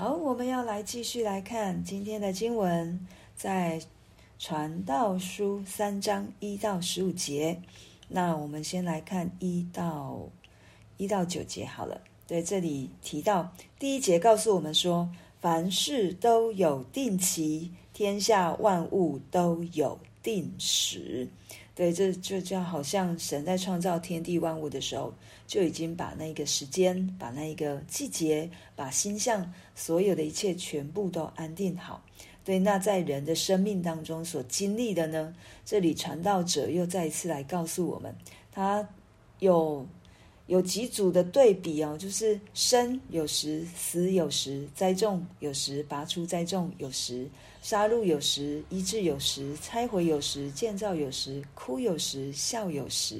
好，我们要来继续来看今天的经文，在传道书三章一到十五节。那我们先来看一到一到九节好了。对，这里提到第一节告诉我们说，凡事都有定期，天下万物都有定时。对，这就叫好像神在创造天地万物的时候，就已经把那个时间、把那一个季节、把星象，所有的一切全部都安定好。对，那在人的生命当中所经历的呢？这里传道者又再一次来告诉我们，他有。有几组的对比哦，就是生有时，死有时；栽种有时，拔出栽种有时；杀戮有时，医治有时；拆毁有时，建造有时；哭有时，笑有时；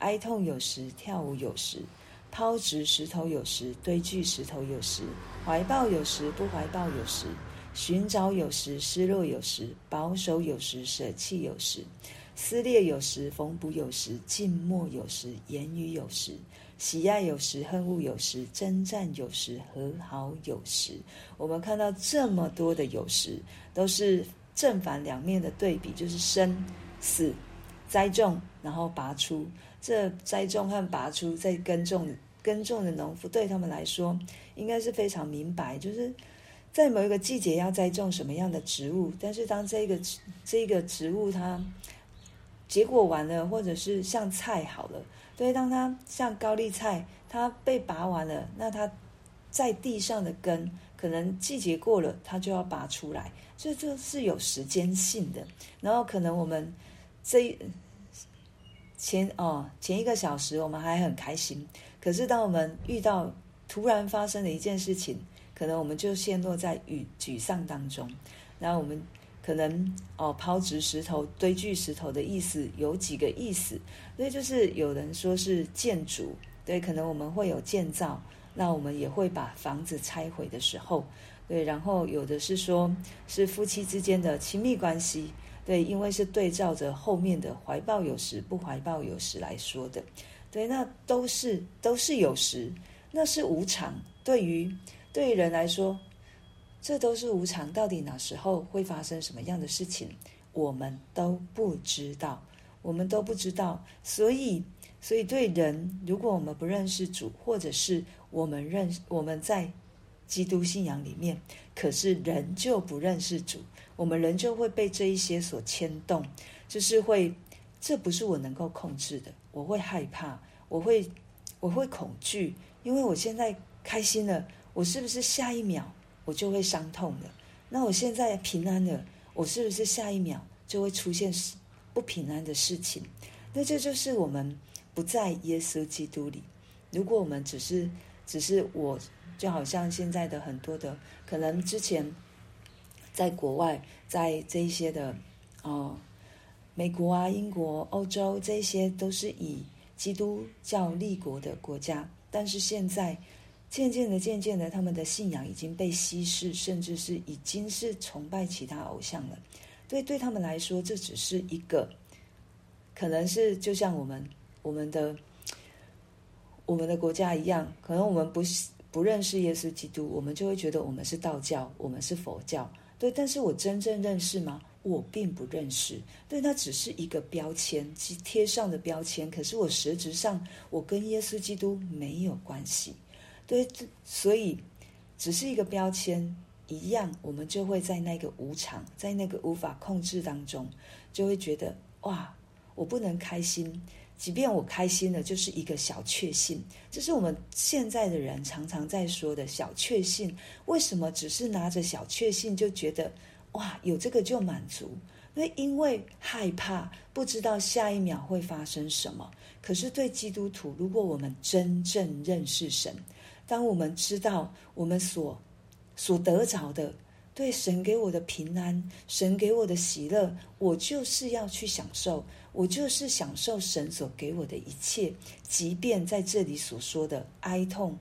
哀痛有时，跳舞有时；抛掷石头有时，堆聚石头有时；怀抱有时，不怀抱有时；寻找有时，失落有时；保守有时，舍弃有时；撕裂有时，缝补有时；静默有时，言语有时。喜爱有时，恨恶有时；争战有时，和好有时。我们看到这么多的有时，都是正反两面的对比，就是生死、栽种，然后拔出。这栽种和拔出，在耕种耕种的农夫对他们来说，应该是非常明白，就是在某一个季节要栽种什么样的植物，但是当这个这个植物它结果完了，或者是像菜好了。所以，当它像高丽菜，它被拔完了，那它在地上的根，可能季节过了，它就要拔出来，所以这是有时间性的。然后，可能我们这一前哦前一个小时我们还很开心，可是当我们遇到突然发生的一件事情，可能我们就陷落在沮沮丧当中。然后我们。可能哦，抛掷石头、堆聚石头的意思有几个意思，所以就是有人说是建筑，对，可能我们会有建造，那我们也会把房子拆毁的时候，对，然后有的是说是夫妻之间的亲密关系，对，因为是对照着后面的怀抱有时，不怀抱有时来说的，对，那都是都是有时，那是无常，对于对于人来说。这都是无常，到底哪时候会发生什么样的事情，我们都不知道，我们都不知道。所以，所以对人，如果我们不认识主，或者是我们认我们在基督信仰里面，可是人就不认识主，我们人就会被这一些所牵动，就是会，这不是我能够控制的，我会害怕，我会，我会恐惧，因为我现在开心了，我是不是下一秒？我就会伤痛的。那我现在平安了，我是不是下一秒就会出现不平安的事情？那这就是我们不在耶稣基督里。如果我们只是只是我，就好像现在的很多的，可能之前在国外，在这一些的哦，美国啊、英国、欧洲，这些都是以基督教立国的国家，但是现在。渐渐的，渐渐的，他们的信仰已经被稀释，甚至是已经是崇拜其他偶像了。对，对他们来说，这只是一个，可能是就像我们我们的我们的国家一样，可能我们不不认识耶稣基督，我们就会觉得我们是道教，我们是佛教。对，但是我真正认识吗？我并不认识。对，那只是一个标签，贴上的标签。可是我实质上，我跟耶稣基督没有关系。对，所以只是一个标签一样，我们就会在那个无常，在那个无法控制当中，就会觉得哇，我不能开心。即便我开心了，就是一个小确幸。这是我们现在的人常常在说的小确幸。为什么只是拿着小确幸就觉得哇，有这个就满足？那因为害怕，不知道下一秒会发生什么。可是对基督徒，如果我们真正认识神，当我们知道我们所所得着的，对神给我的平安，神给我的喜乐，我就是要去享受，我就是享受神所给我的一切，即便在这里所说的哀痛，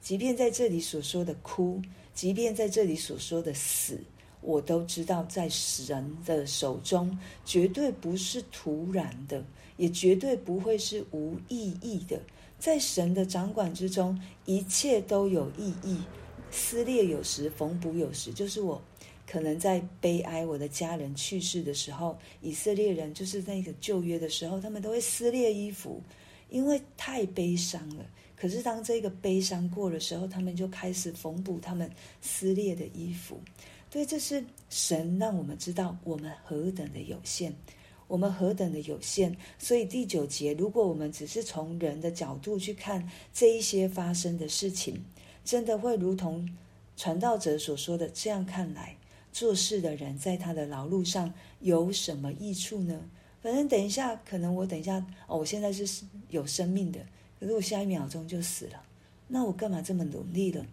即便在这里所说的哭，即便在这里所说的死，我都知道在神的手中绝对不是突然的，也绝对不会是无意义的。在神的掌管之中，一切都有意义，撕裂有时，缝补有时，就是我可能在悲哀我的家人去世的时候，以色列人就是那个旧约的时候，他们都会撕裂衣服，因为太悲伤了。可是当这个悲伤过的时候，他们就开始缝补他们撕裂的衣服。对，这是神让我们知道我们何等的有限，我们何等的有限。所以第九节，如果我们只是从人的角度去看这一些发生的事情。真的会如同传道者所说的这样看来，做事的人在他的劳碌上有什么益处呢？反正等一下，可能我等一下哦，我现在是有生命的，可是我下一秒钟就死了，那我干嘛这么努力了？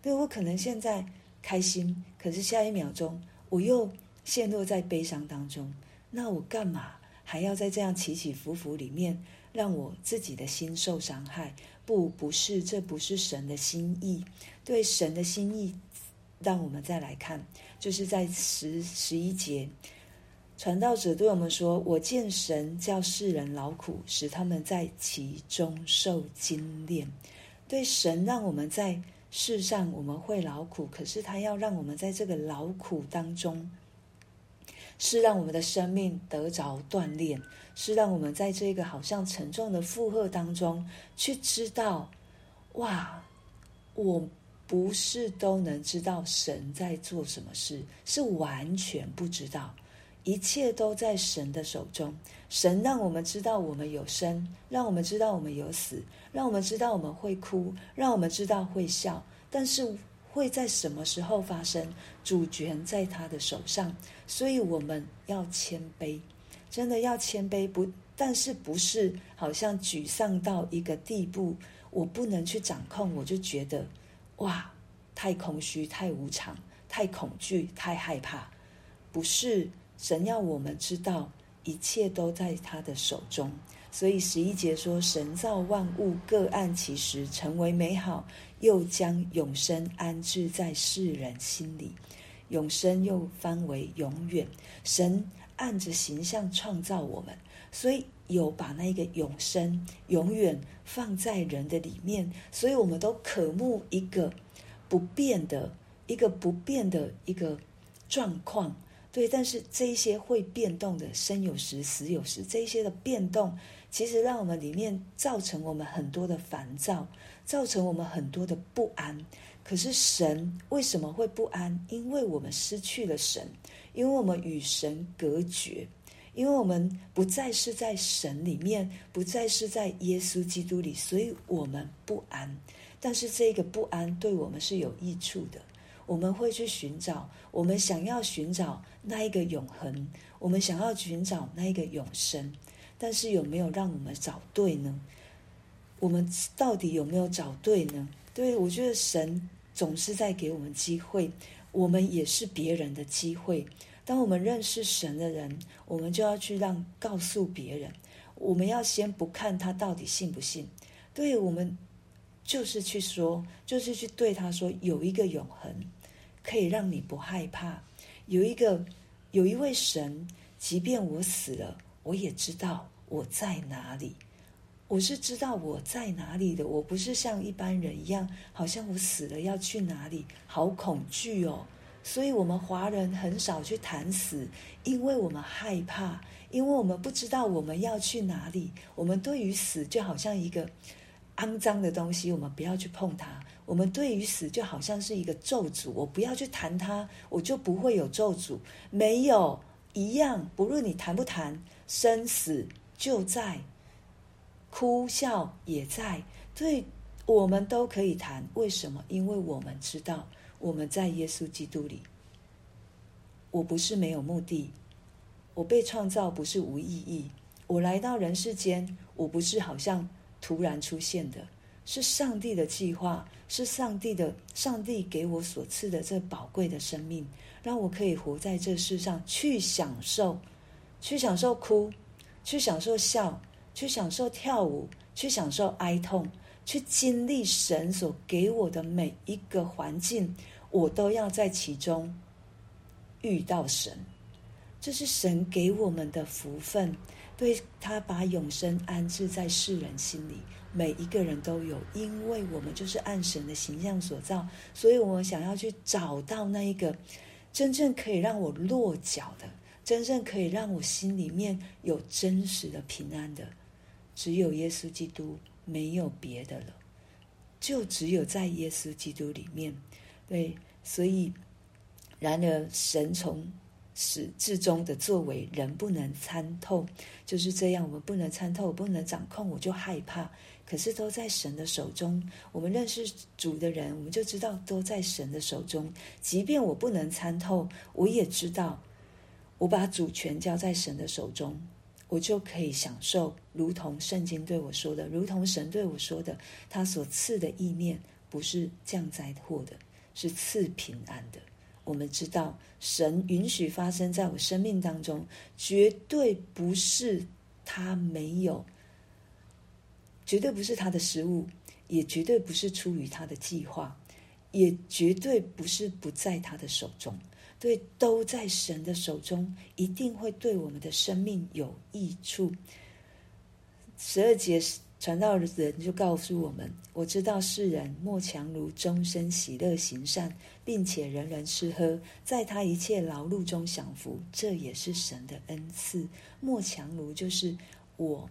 对，我可能现在开心，可是下一秒钟我又陷落在悲伤当中，那我干嘛还要在这样起起伏伏里面，让我自己的心受伤害？不，不是，这不是神的心意。对神的心意，让我们再来看，就是在十十一节，传道者对我们说：“我见神叫世人劳苦，使他们在其中受精炼。”对神让我们在世上我们会劳苦，可是他要让我们在这个劳苦当中，是让我们的生命得着锻炼。是让我们在这个好像沉重的负荷当中，去知道，哇，我不是都能知道神在做什么事，是完全不知道，一切都在神的手中。神让我们知道我们有生，让我们知道我们有死，让我们知道我们会哭，让我们知道会笑，但是会在什么时候发生，主权在他的手上，所以我们要谦卑。真的要谦卑，不，但是不是好像沮丧到一个地步，我不能去掌控，我就觉得哇，太空虚、太无常、太恐惧、太害怕。不是，神要我们知道，一切都在他的手中。所以十一节说，神造万物各按其时，成为美好，又将永生安置在世人心里。永生又翻为永远，神。按着形象创造我们，所以有把那个永生、永远放在人的里面，所以我们都渴慕一个不变的、一个不变的一个状况。对，但是这一些会变动的，生有时，死有时，这一些的变动，其实让我们里面造成我们很多的烦躁，造成我们很多的不安。可是神为什么会不安？因为我们失去了神。因为我们与神隔绝，因为我们不再是在神里面，不再是在耶稣基督里，所以我们不安。但是这个不安对我们是有益处的，我们会去寻找，我们想要寻找那一个永恒，我们想要寻找那一个永生。但是有没有让我们找对呢？我们到底有没有找对呢？对，我觉得神总是在给我们机会。我们也是别人的机会。当我们认识神的人，我们就要去让告诉别人。我们要先不看他到底信不信，对，我们就是去说，就是去对他说，有一个永恒可以让你不害怕，有一个有一位神，即便我死了，我也知道我在哪里。我是知道我在哪里的，我不是像一般人一样，好像我死了要去哪里，好恐惧哦。所以，我们华人很少去谈死，因为我们害怕，因为我们不知道我们要去哪里。我们对于死就好像一个肮脏的东西，我们不要去碰它。我们对于死就好像是一个咒诅，我不要去谈它，我就不会有咒诅。没有一样，不论你谈不谈，生死就在。哭笑也在，对，我们都可以谈。为什么？因为我们知道我们在耶稣基督里。我不是没有目的，我被创造不是无意义。我来到人世间，我不是好像突然出现的，是上帝的计划，是上帝的，上帝给我所赐的这宝贵的生命，让我可以活在这世上，去享受，去享受哭，去享受笑。去享受跳舞，去享受哀痛，去经历神所给我的每一个环境，我都要在其中遇到神。这是神给我们的福分，对，他把永生安置在世人心里，每一个人都有，因为我们就是按神的形象所造，所以我们想要去找到那一个真正可以让我落脚的，真正可以让我心里面有真实的平安的，只有耶稣基督，没有别的了，就只有在耶稣基督里面。对，所以，然而神从始至终的作为，人不能参透，就是这样。我们不能参透，不能掌控，我就害怕。可是都在神的手中。我们认识主的人，我们就知道都在神的手中。即便我不能参透，我也知道，我把主权交在神的手中，我就可以享受，如同圣经对我说的，如同神对我说的，他所赐的意念不是降灾祸的，是赐平安的。我们知道，神允许发生在我生命当中，绝对不是他没有，绝对不是他的失误，也绝对不是出于他的计划，也绝对不是不在他的手中。对，都在神的手中，一定会对我们的生命有益处。十二节。传道人就告诉我们：“我知道世人莫强如终身喜乐行善，并且人人吃喝，在他一切劳碌中享福，这也是神的恩赐。莫强如就是我，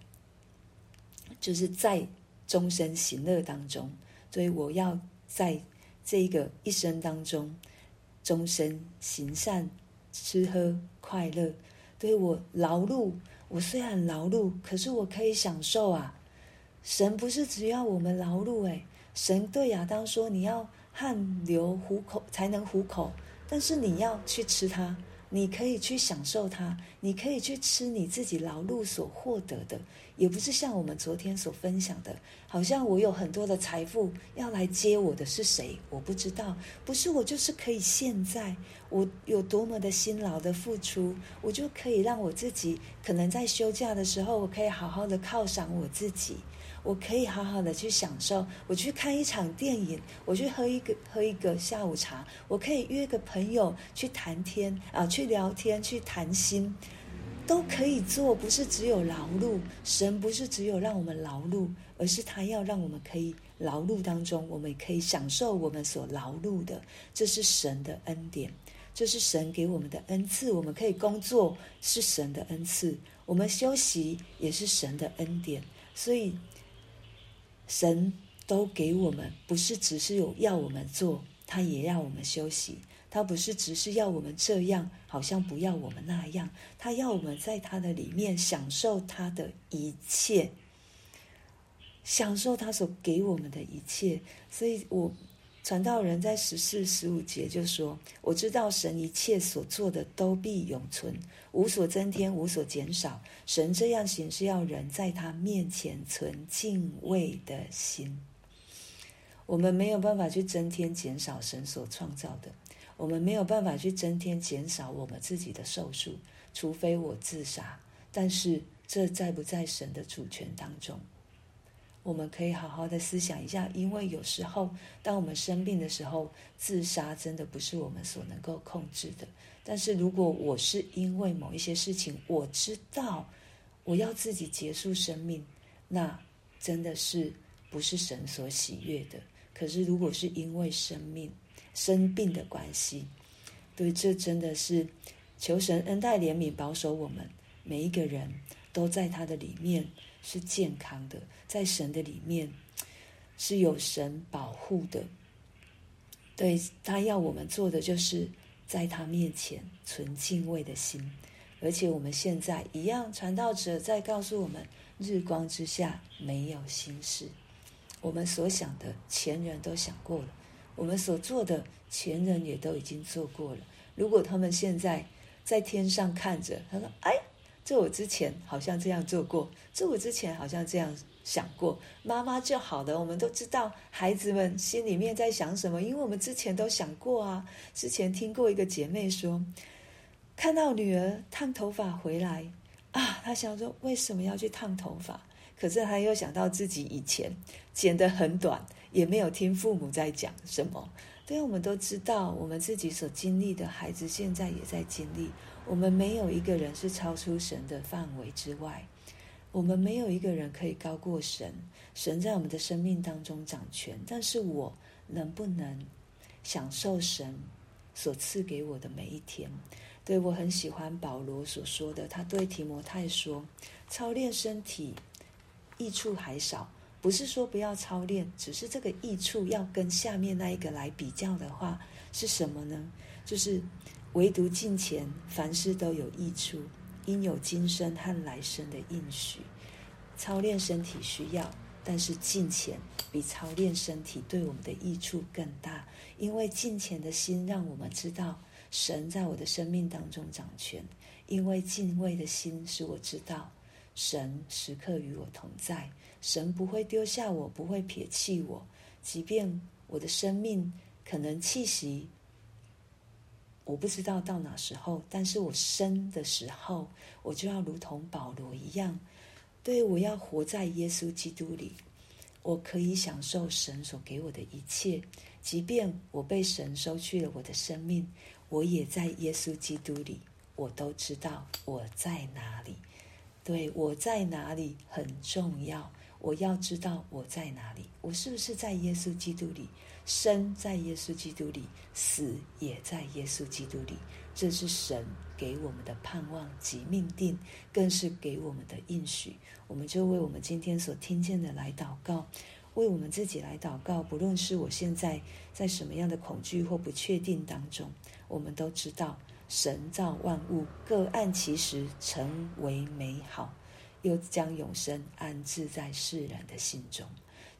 就是在终身行乐当中，所以我要在这个一生当中，终身行善、吃喝、快乐。对我劳碌，我虽然劳碌，可是我可以享受啊。”神不是只要我们劳碌，诶，神对亚当说：“你要汗流糊口才能糊口，但是你要去吃它，你可以去享受它，你可以去吃你自己劳碌所获得的，也不是像我们昨天所分享的，好像我有很多的财富要来接我的是谁？我不知道，不是我就是可以现在我有多么的辛劳的付出，我就可以让我自己可能在休假的时候，我可以好好的犒赏我自己。”我可以好好的去享受，我去看一场电影，我去喝一个喝一个下午茶，我可以约个朋友去谈天啊，去聊天，去谈心，都可以做。不是只有劳碌，神不是只有让我们劳碌，而是他要让我们可以劳碌当中，我们可以享受我们所劳碌的。这是神的恩典，这是神给我们的恩赐。我们可以工作，是神的恩赐；我们休息，也是神的恩典。所以。神都给我们，不是只是有要我们做，他也要我们休息。他不是只是要我们这样，好像不要我们那样。他要我们在他的里面享受他的一切，享受他所给我们的一切。所以我。传道人在十四、十五节就说：“我知道神一切所做的都必永存，无所增添，无所减少。神这样行是要人在他面前存敬畏的心。我们没有办法去增添、减少神所创造的，我们没有办法去增添、减少我们自己的寿数，除非我自杀。但是这在不在神的主权当中？”我们可以好好的思想一下，因为有时候，当我们生病的时候，自杀真的不是我们所能够控制的。但是如果我是因为某一些事情，我知道我要自己结束生命，那真的是不是神所喜悦的。可是如果是因为生命生病的关系，对，这真的是求神恩待怜悯，保守我们每一个人都在他的里面。是健康的，在神的里面是有神保护的。对，他要我们做的，就是在他面前存敬畏的心。而且我们现在一样，传道者在告诉我们：日光之下没有新事。我们所想的，前人都想过了；我们所做的，前人也都已经做过了。如果他们现在在天上看着，他说：“哎。”这我之前好像这样做过，这我之前好像这样想过。妈妈就好了，我们都知道孩子们心里面在想什么，因为我们之前都想过啊。之前听过一个姐妹说，看到女儿烫头发回来啊，她想说为什么要去烫头发？可是她又想到自己以前剪得很短，也没有听父母在讲什么。对，我们都知道，我们自己所经历的，孩子现在也在经历。我们没有一个人是超出神的范围之外，我们没有一个人可以高过神，神在我们的生命当中掌权。但是我能不能享受神所赐给我的每一天？对，我很喜欢保罗所说的，他对提摩太说：“操练身体，益处还少。”不是说不要操练，只是这个益处要跟下面那一个来比较的话，是什么呢？就是唯独敬虔，凡事都有益处。应有今生和来生的应许，操练身体需要，但是敬虔比操练身体对我们的益处更大。因为敬虔的心让我们知道神在我的生命当中掌权；因为敬畏的心使我知道神时刻与我同在，神不会丢下我，不会撇弃我，即便我的生命可能气息。我不知道到哪时候，但是我生的时候，我就要如同保罗一样，对，我要活在耶稣基督里，我可以享受神所给我的一切，即便我被神收去了我的生命，我也在耶稣基督里，我都知道我在哪里，对，我在哪里很重要，我要知道我在哪里，我是不是在耶稣基督里？生在耶稣基督里，死也在耶稣基督里，这是神给我们的盼望及命定，更是给我们的应许。我们就为我们今天所听见的来祷告，为我们自己来祷告。不论是我现在在什么样的恐惧或不确定当中，我们都知道神造万物各按其时成为美好，又将永生安置在世人的心中。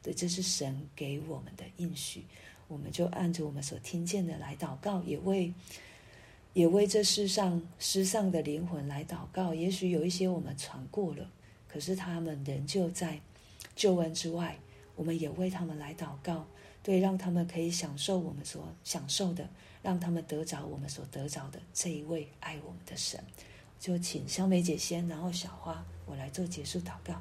对，这是神给我们的应许，我们就按着我们所听见的来祷告，也为也为这世上失丧的灵魂来祷告。也许有一些我们传过了，可是他们仍旧在救恩之外，我们也为他们来祷告，对，让他们可以享受我们所享受的，让他们得着我们所得着的这一位爱我们的神。就请香梅姐先，然后小花我来做结束祷告。